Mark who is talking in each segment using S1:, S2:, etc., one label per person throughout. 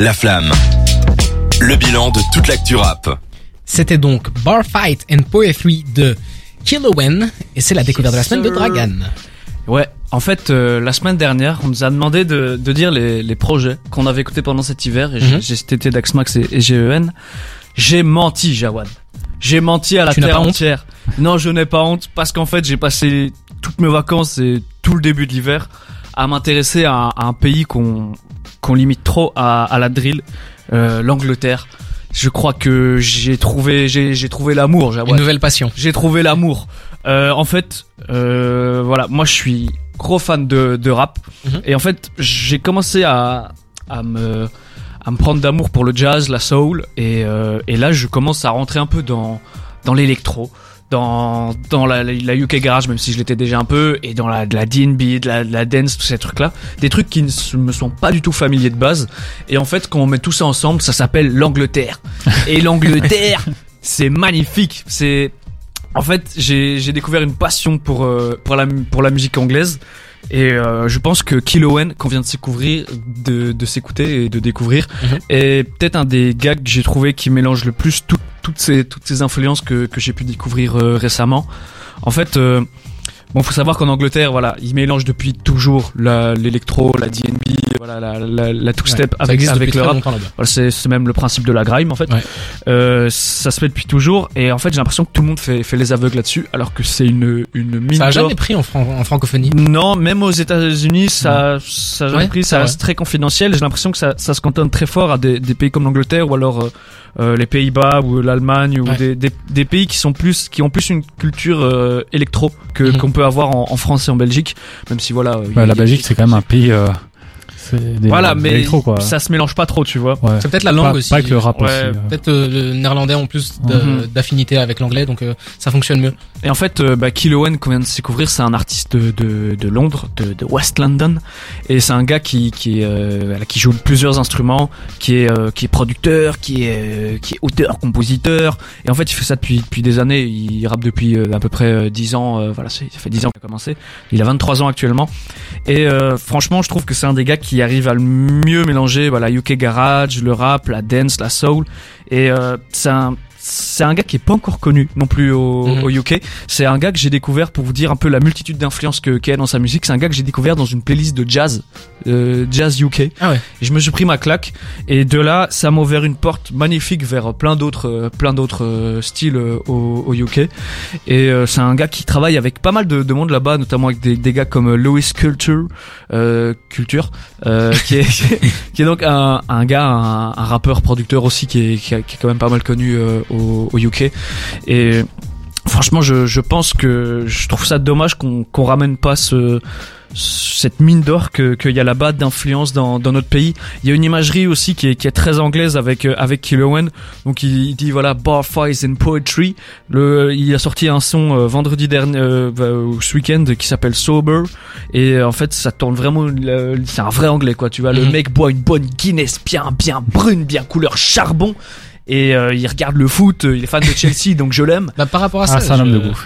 S1: La Flamme. Le bilan de toute l'actu rap.
S2: C'était donc Bar Fight and Poetry de Killowen et c'est la découverte de la semaine de Dragan.
S3: Ouais, en fait, euh, la semaine dernière, on nous a demandé de, de dire les, les projets qu'on avait écoutés pendant cet hiver. Et j'ai-
S2: Mhm.
S3: j'ai été Daxmax et, et GEN. J'ai menti, Jawad. J'ai menti à la
S2: Tu
S3: terre
S2: pas honte
S3: entière. Non, je n'ai pas honte parce qu'en fait, j'ai passé toutes mes vacances et tout le début de l'hiver à m'intéresser à, à un pays qu'on qu'on limite trop à, à la drill, euh, l'Angleterre. Je crois que j'ai trouvé j'ai j'ai trouvé l'amour.
S2: Une nouvelle passion.
S3: J'ai trouvé l'amour. Euh, en fait, euh, voilà, moi je suis gros fan de, de rap
S2: Mhm.
S3: et en fait j'ai commencé à, à me à me prendre d'amour pour le jazz, la soul et, euh, et là je commence à rentrer un peu dans dans l'électro, dans dans la, la UK garage même si je l'étais déjà un peu et dans la de la D&B, de la, de la dance, tous ces trucs là, des trucs qui ne me sont pas du tout familiers de base et en fait quand on met tout ça ensemble, ça s'appelle l'Angleterre. Et l'Angleterre, c'est magnifique, c'est en fait, j'ai découvert une passion pour euh, pour la pour la musique anglaise et euh, je pense que Killowen qu'on vient de s'écouvrir de de s'écouter et de découvrir
S2: Mhm.
S3: est peut-être un des gars que j'ai trouvé qui mélange le plus tout- toutes ces toutes ces influences que que j'ai pu découvrir euh, récemment. En fait, euh, bon, faut savoir qu'en Angleterre, voilà, ils mélangent depuis toujours la- l'électro, la D&B, voilà, la la, la two step
S2: Ça
S3: avec avec le rap. Voilà, c'est même le principe de la grime en fait.
S2: Ouais.
S3: Euh, ça se fait depuis toujours et en fait j'ai l'impression que tout le monde fait, fait les aveugles là-dessus alors que c'est une une mine
S2: Ça a jamais pris en, fran- en francophonie?
S3: Non, même aux États-Unis, ça, ça a jamais
S2: Ouais,
S3: pris, ça reste très confidentiel. J'ai l'impression que ça, ça se cantonne très fort à des, des pays comme l'Angleterre ou alors euh, euh, les Pays-Bas ou l'Allemagne ou
S2: Ouais.
S3: des, des, des pays qui sont plus, qui ont plus une culture euh, électro que
S2: Mhm.
S3: qu'on peut avoir en, en France et en Belgique. Même si voilà, euh,
S4: Bah, la Belgique, c'est quand même un pays. Des,
S3: voilà,
S4: des
S3: mais
S4: quoi.
S3: ça se mélange pas trop, tu vois.
S4: Ouais.
S2: C'est peut-être la langue
S4: pas,
S2: aussi.
S4: Pas que le rap
S3: Ouais,
S4: aussi. euh.
S2: Peut-être euh, le néerlandais en plus
S3: Mhm.
S2: d'affinité avec l'anglais, donc euh, ça fonctionne mieux.
S3: Et en fait, euh, bah, qu'on vient de découvrir, c'est un artiste de, de, de Londres, de, de West London, et c'est un gars qui qui euh, qui joue plusieurs instruments, qui est euh, qui est producteur, qui est euh, qui est auteur, compositeur, et en fait il fait ça depuis depuis des années. Il rappe depuis euh, à peu près euh, 10 ans. euh, voilà, ça fait 10 ans qu'il a commencé. Il a 23 ans actuellement, et euh, franchement, je trouve que c'est un des gars qui arrive à le mieux mélanger, voilà, UK garage, le rap, la dance, la soul, et euh, c'est un c'est un gars qui est pas encore connu non plus au,
S2: Mhm.
S3: au UK. C'est un gars que j'ai découvert pour vous dire un peu la multitude d'influences que qu'il y a dans sa musique. C'est un gars que j'ai découvert dans une playlist de jazz, euh, jazz UK.
S2: Ah ouais.
S3: Et je me suis pris ma claque. Et de là, ça m'a ouvert une porte magnifique vers plein d'autres, euh, plein d'autres euh, styles euh, au, au UK. Et euh, c'est un gars qui travaille avec pas mal de, de monde là-bas, notamment avec des, des gars comme euh, Louis Culture, euh, Culture, euh, qui est qui est donc un, un gars, un, un rappeur producteur aussi qui est, qui, est quand même pas mal connu euh, au, au UK. Et franchement, je, je pense que je trouve ça dommage qu'on qu'on ramène pas ce cette mine d'or que qu'il y a là-bas d'influence dans, dans notre pays. Il y a une imagerie aussi qui est, qui est très anglaise avec euh, avec Killowen. Donc il, il dit voilà bar fights and poetry. Le il a sorti un son euh, vendredi dernier euh, euh, ce week-end qui s'appelle Sober et euh, en fait ça tourne vraiment c'est un vrai anglais quoi. Tu vois le
S2: Mhm.
S3: mec boit une bonne Guinness bien bien brune bien couleur charbon et euh, il regarde le foot. euh, Il est fan de Chelsea donc je l'aime.
S2: Bah, par rapport à ça,
S4: Ah, c'est un
S2: je,
S4: homme de goût.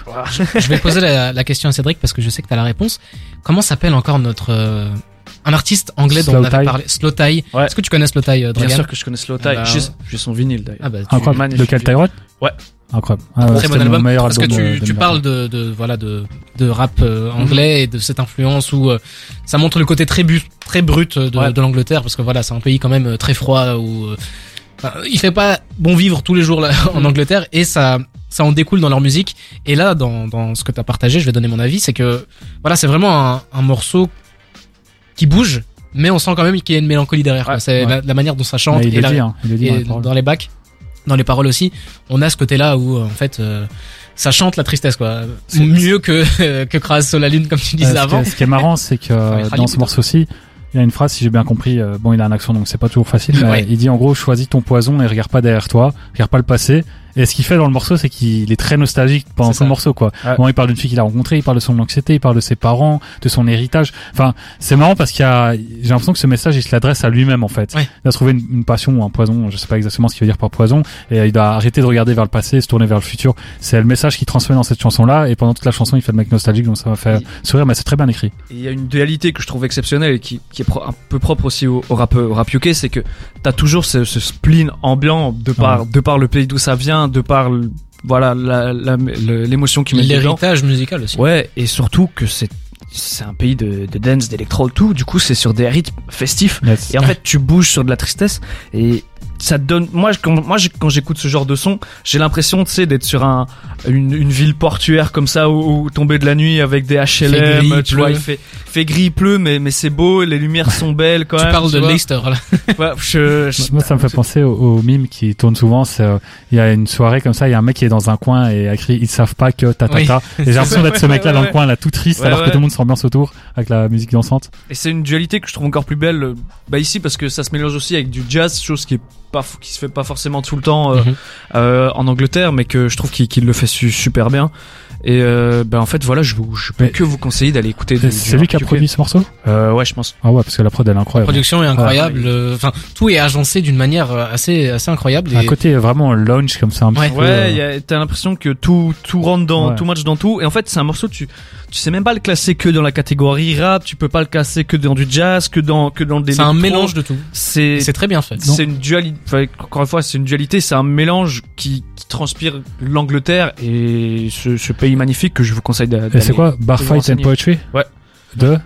S2: je vais poser la, la question à Cédric parce que je sais que tu as la réponse. Comment s'appelle encore notre euh, un artiste anglais dont on avait
S4: Tie.
S2: parlé? Slow Tie.
S3: Ouais.
S2: Est-ce que tu connais Slow Tie, euh,
S3: Bien sûr que je connais Slow Tie.
S2: Ah bah,
S3: J'ai j'ai son vinyle d'ailleurs.
S2: Ah bah,
S4: Incroyable. Lequel Tyrod
S3: Ouais.
S4: Incroyable. Ah, ouais,
S2: très bon
S4: mon
S2: album
S4: meilleur
S2: parce que
S4: album
S2: tu,
S4: de
S2: tu
S4: 2020.
S2: parles de, de voilà de de rap euh, anglais et de cette influence où euh, ça montre le côté très bu- très brut de,
S3: Ouais.
S2: de l'Angleterre parce que voilà c'est un pays quand même euh, très froid où euh, il fait pas bon vivre tous les jours là, en Angleterre et ça ça en découle dans leur musique et là dans dans ce que tu as partagé je vais donner mon avis c'est que voilà c'est vraiment un, un morceau qui bouge mais on sent quand même qu'il y a une mélancolie derrière.
S3: Ouais,
S2: c'est
S4: ouais.
S2: la, la manière dont ça chante et
S4: le
S2: la-
S4: dit, hein. Il le dit
S2: et
S4: dans les paroles.
S2: dans les bacs, dans les paroles aussi, on a ce côté-là où euh, en fait euh, ça chante la tristesse quoi. Mieux que que Crase sur la lune comme tu
S4: Euh,
S2: disais
S4: ce, qui
S2: avant.
S4: est, ce qui est marrant, c'est que euh, dans ce
S2: plutôt.
S4: morceau-ci, il y a une phrase, si j'ai bien compris, euh, bon, il a un accent, donc c'est pas toujours facile, mais
S2: Ouais.
S4: il dit en gros, choisis ton poison et regarde pas derrière toi, regarde pas le passé, Et ce qu'il fait dans le morceau, c'est qu'il est très nostalgique pendant tout le morceau, quoi.
S3: Ouais.
S4: Bon, il parle d'une fille qu'il a rencontrée, il parle de son anxiété, il parle de ses parents, de son héritage. Enfin, c'est marrant parce qu'il y a, j'ai l'impression que ce message, il se l'adresse à lui-même, en fait.
S2: Ouais.
S4: Il a trouvé une, une passion ou un poison, je sais pas exactement ce qu'il veut dire par poison, et il doit arrêter de regarder vers le passé, se tourner vers le futur. C'est le message qu'il transmet dans cette chanson-là, et pendant toute la chanson, il fait le mec nostalgique, donc ça m'a fait sourire, mais c'est très bien écrit.
S3: Il y a une dualité que je trouve exceptionnelle et qui, qui est pro- un peu propre aussi au, au rap, au rap UK, c'est que t'as toujours ce, ce spleen ambiant de par, de par le pays d'où ça vient, de par voilà l'émotion qui met.
S2: L'héritage musical aussi.
S3: Ouais, et surtout que c'est c'est un pays de, de dance, d'électro, tout. Du coup, c'est sur des rythmes festifs.
S4: Yes.
S3: Et en fait, tu bouges sur de la tristesse et ça donne. Moi, je- quand, moi, quand j'écoute ce genre de son, j'ai l'impression, tu sais, d'être sur un une, une ville portuaire comme ça où, où tomber de la nuit avec des HLM.
S2: gris,
S3: tu vois, il fait fait gris, il pleut, mais mais c'est beau, les lumières sont belles quand
S2: Tu
S3: même.
S2: parles de. Leicester là.
S3: Ouais, je- je-
S4: Moi, ça me fait penser au, au mime qui tourne souvent. C'est, euh, il y a une soirée comme ça, il y a un mec qui est dans un coin et a écrit, ils savent pas que ta ta
S2: Oui.
S4: ta. Et j'ai l'impression d'être ce mec-là
S3: ouais,
S4: dans le coin, là, tout triste,
S3: Ouais,
S4: alors que tout le monde s'ambiance autour avec la musique dansante.
S3: Et c'est une dualité que je trouve encore plus belle, euh, bah ici parce que ça se mélange aussi avec du jazz, chose qui est Thank you. Pas qui se fait pas forcément tout le temps euh,
S2: Mhm.
S3: euh, en Angleterre, mais que je trouve qu'il le fait su- super bien. Et euh, bah en fait voilà, je vous je peux
S4: Mais-
S3: que vous conseiller d'aller écouter.
S4: C'est lui qui a produit ce morceau?
S3: Euh, ouais, je pense.
S4: Ah ouais, parce que la prod elle est
S2: La
S4: incroyable.
S2: production est incroyable.
S3: Ouais.
S2: euh, Enfin, tout est agencé d'une manière assez assez incroyable.
S4: Un
S2: Et
S4: côté vraiment lounge comme ça un
S2: Ouais.
S4: petit peu.
S3: Ouais,
S4: euh,
S3: t'as l'impression que tout tout rentre dans
S4: Ouais.
S3: tout match dans tout. Et en fait, c'est un morceau tu tu sais même pas le classer que dans la catégorie rap. Tu peux pas le classer que dans du jazz, que dans que dans des.
S2: c'est un mélange de tout.
S3: C'est
S2: C'est très bien fait.
S3: c'est une dualité. Encore une fois, c'est une dualité. C'est un mélange qui, qui transpire l'Angleterre et ce, ce pays magnifique que je vous conseille d'aller.
S4: c'est quoi Bar
S3: de vous
S4: Fight and. Poetry
S3: Ouais.
S4: De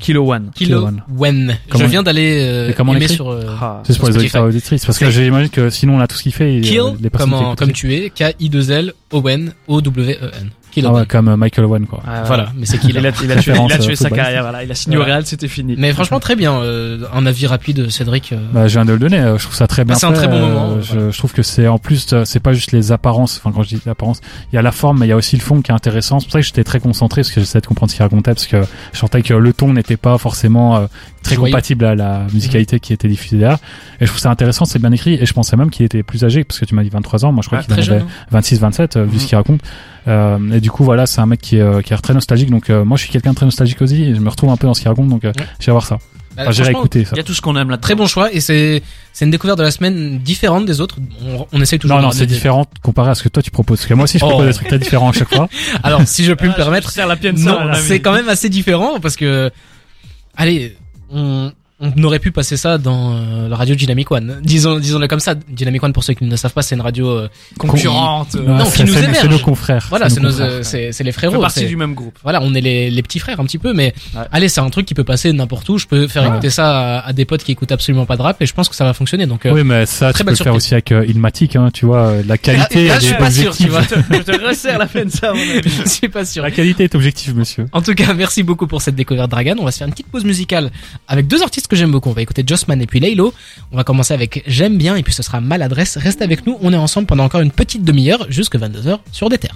S3: Kilo One.
S2: Kilo
S4: Kilo One. Comment-
S2: Je viens d'aller euh,
S4: comment on
S2: aimer
S4: écrit
S2: sur euh,
S3: Ah.
S4: C'est pour les auditeurs et auditrices. Parce que j'imagine que sinon on a tout ce qu'il fait. et,
S2: Kill
S4: euh, les personnes
S2: comme,
S4: qui
S2: en-
S4: écoutent
S2: comme tu es K I 2 L O N O W E N.
S4: Ah ouais, comme euh, Michael Owen quoi.
S3: Ah,
S2: Voilà, mais c'est qui
S3: Il a, il a tué, il a tué
S4: euh,
S3: sa carrière. Voilà. Il a signé au. Real, c'était fini.
S2: Mais franchement très bien. euh, un avis rapide, Cédric. euh,
S4: Bah, je viens de le donner. euh, Je trouve ça très bien.
S2: Bah, c'est un très bon moment,
S4: Je,
S2: voilà.
S4: je trouve que c'est en plus, euh, c'est pas juste les apparences. Enfin, quand je dis l'apparence, il y a la forme, mais il y a aussi le fond qui est intéressant. C'est pour ça que j'étais très concentré parce que j'essayais de comprendre ce qu'il racontait parce que je sentais que le ton n'était pas forcément euh, très
S2: Joyeux.
S4: compatible à la musicalité qui était diffusée derrière. Et je trouve ça intéressant, c'est bien écrit. Et je pensais même qu'il était plus âgé parce que tu m'as dit 23 ans. Moi, je crois
S3: Ouais,
S4: qu'il avait
S2: hein.
S4: 26, 27 euh, vu
S3: Mhm.
S4: ce qu'il raconte. Euh, et du coup, voilà, c'est un mec qui est, euh, qui est très nostalgique. Donc, euh, moi, je suis quelqu'un de très nostalgique aussi. Et je me retrouve un peu dans ce qu'il raconte. Donc, euh,
S2: Ouais.
S4: j'irai voir ça.
S2: Bah,
S4: Enfin, j'irai écouter ça.
S3: Il y a tout ce qu'on aime là.
S2: Très bon choix et c'est c'est une découverte de la semaine différente des autres. On, on essaye toujours.
S4: Non, non, c'est différent comparé à ce que toi tu proposes. Parce que moi aussi, je
S2: Oh.
S4: propose des trucs très différents à chaque fois.
S2: Alors si je peux me permettre,
S3: la pienne,
S2: non, c'est quand même assez différent parce que, allez, on, on aurait pu passer ça dans euh, la radio Dynamic One. Disons, disons-le comme ça. Dynamic One, pour ceux qui ne le savent pas, c'est une radio euh,
S3: concurrente.
S2: Non,
S4: Ouais,
S2: qui nous héberge.
S4: C'est nos confrères.
S2: Voilà, c'est
S4: nos
S2: euh, c'est c'est les
S3: On fait
S2: frérots.
S3: partie du même groupe.
S2: Voilà, on est les, les petits frères un petit peu, mais
S3: Ouais.
S2: allez, c'est un truc qui peut passer n'importe où. Je peux faire
S4: Ouais.
S2: écouter ça à, à des potes qui écoutent absolument pas de rap et je pense que ça va fonctionner. Donc, euh,
S4: Oui, mais ça,
S2: très
S4: tu peux le faire
S2: surprise.
S4: aussi avec euh, Ilmatic, hein, tu vois, euh, la qualité,
S2: là,
S4: elle
S2: je suis
S4: est
S2: pas sûr, tu
S4: objective.
S2: vois.
S3: Je te resserre la peine, ça, à mon avis.
S2: je suis pas sûr.
S4: La qualité est objective, monsieur.
S2: En tout cas, merci beaucoup pour cette découverte Dragan. On va se faire une petite pause musicale avec deux artistes que j'aime beaucoup. On va écouter Jossman et puis Laylo. On va commencer avec J'aime bien et puis ce sera Maladresse. Reste avec nous. On est ensemble pendant encore une petite demi-heure jusque 22h sur des terres.